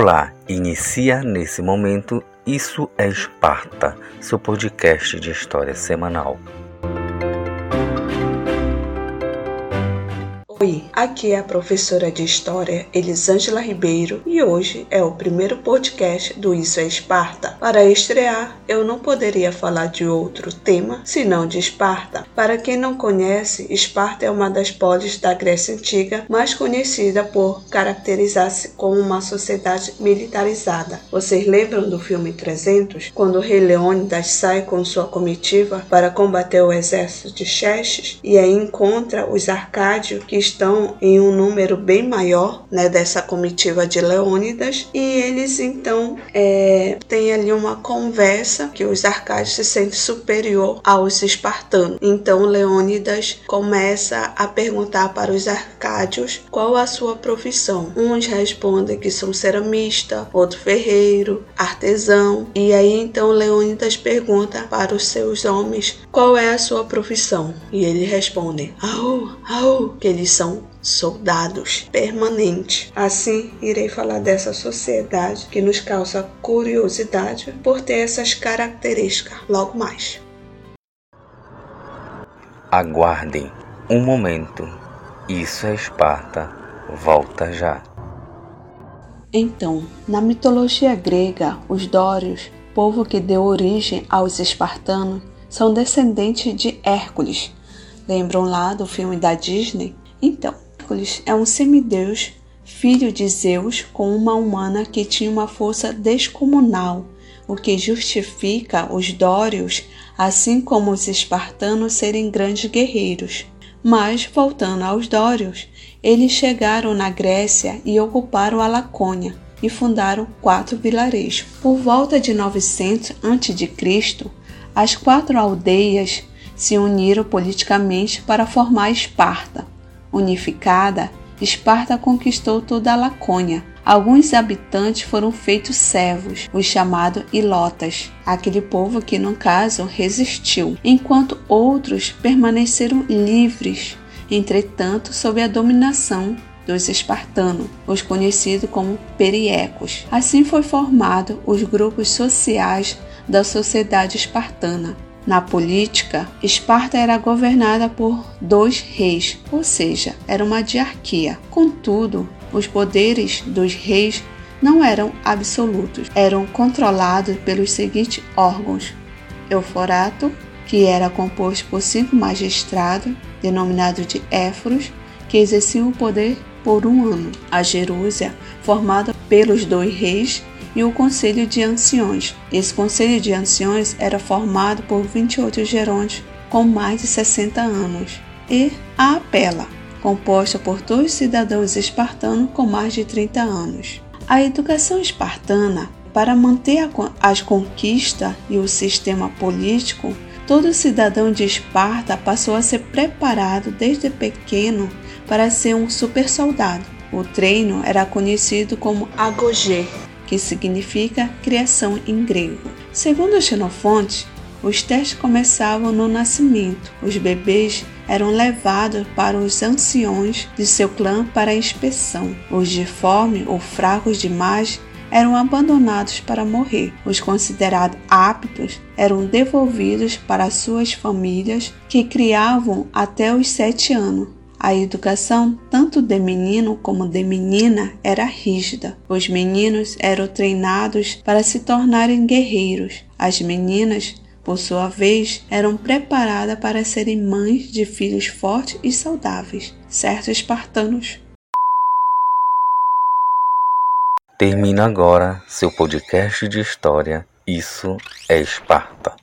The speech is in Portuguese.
Olá, inicia nesse momento Isso é Esparta, seu podcast de história semanal. Oi, aqui é a professora de História Elisângela Ribeiro e hoje é o primeiro podcast do Isso é Esparta. Para estrear, eu não poderia falar de outro tema senão de Esparta. Para quem não conhece, Esparta é uma das polis da Grécia Antiga mais conhecida por caracterizar-se como uma sociedade militarizada. Vocês lembram do filme 300, quando o rei Leônidas sai com sua comitiva para combater o exército de Xerxes e aí encontra os arcádios que estão em um número bem maior né, dessa comitiva de Leônidas e eles então é, têm ali uma conversa que os arcádios se sentem superior aos espartanos. Então Leônidas começa a perguntar para os arcádios qual a sua profissão. Uns respondem que são ceramista, outro ferreiro, artesão. E aí então Leônidas pergunta para os seus homens qual é a sua profissão. E eles respondem: "Au, au", que eles são soldados permanentes. Assim, irei falar dessa sociedade que nos causa curiosidade por ter essas características logo mais. Aguardem um momento. Isso é Esparta. Volta já. Então, na mitologia grega, os dórios, povo que deu origem aos espartanos, são descendentes de Hércules. Lembram lá do filme da Disney? Então, Hércules é um semideus, filho de Zeus, com uma humana que tinha uma força descomunal, o que justifica os dórios, assim como os espartanos, serem grandes guerreiros. Mas, voltando aos dórios, eles chegaram na Grécia e ocuparam a Lacônia e fundaram quatro vilarejos. Por volta de 900 a.C., as quatro aldeias se uniram politicamente para formar Esparta. Unificada, Esparta conquistou toda a Lacônia. Alguns habitantes foram feitos servos, os chamados ilotas, aquele povo que, no caso, resistiu, enquanto outros permaneceram livres, entretanto, sob a dominação dos espartanos, os conhecidos como periecos. Assim foi formado os grupos sociais da sociedade espartana, na política, Esparta era governada por dois reis, ou seja, era uma diarquia. Contudo, os poderes dos reis não eram absolutos, eram controlados pelos seguintes órgãos: Euforato, que era composto por cinco magistrados, denominados de éforos, que exerciam o poder por um ano. A Jerúsia, formada pelos dois reis, e o Conselho de Anciões. Esse Conselho de Anciões era formado por 28 gerentes com mais de 60 anos, e a Apela, composta por dois cidadãos espartanos com mais de 30 anos. A educação espartana, para manter as conquistas e o sistema político, todo cidadão de Esparta passou a ser preparado desde pequeno para ser um super soldado. O treino era conhecido como agogê, que significa criação em grego. Segundo Xenofonte, os testes começavam no nascimento. Os bebês eram levados para os anciões de seu clã para inspeção. Os deformes ou fracos demais eram abandonados para morrer. Os considerados aptos eram devolvidos para suas famílias, que criavam até os sete anos. A educação, tanto de menino como de menina, era rígida. Os meninos eram treinados para se tornarem guerreiros. As meninas, por sua vez, eram preparadas para serem mães de filhos fortes e saudáveis, certos espartanos. Termina agora seu podcast de história. Isso é Esparta.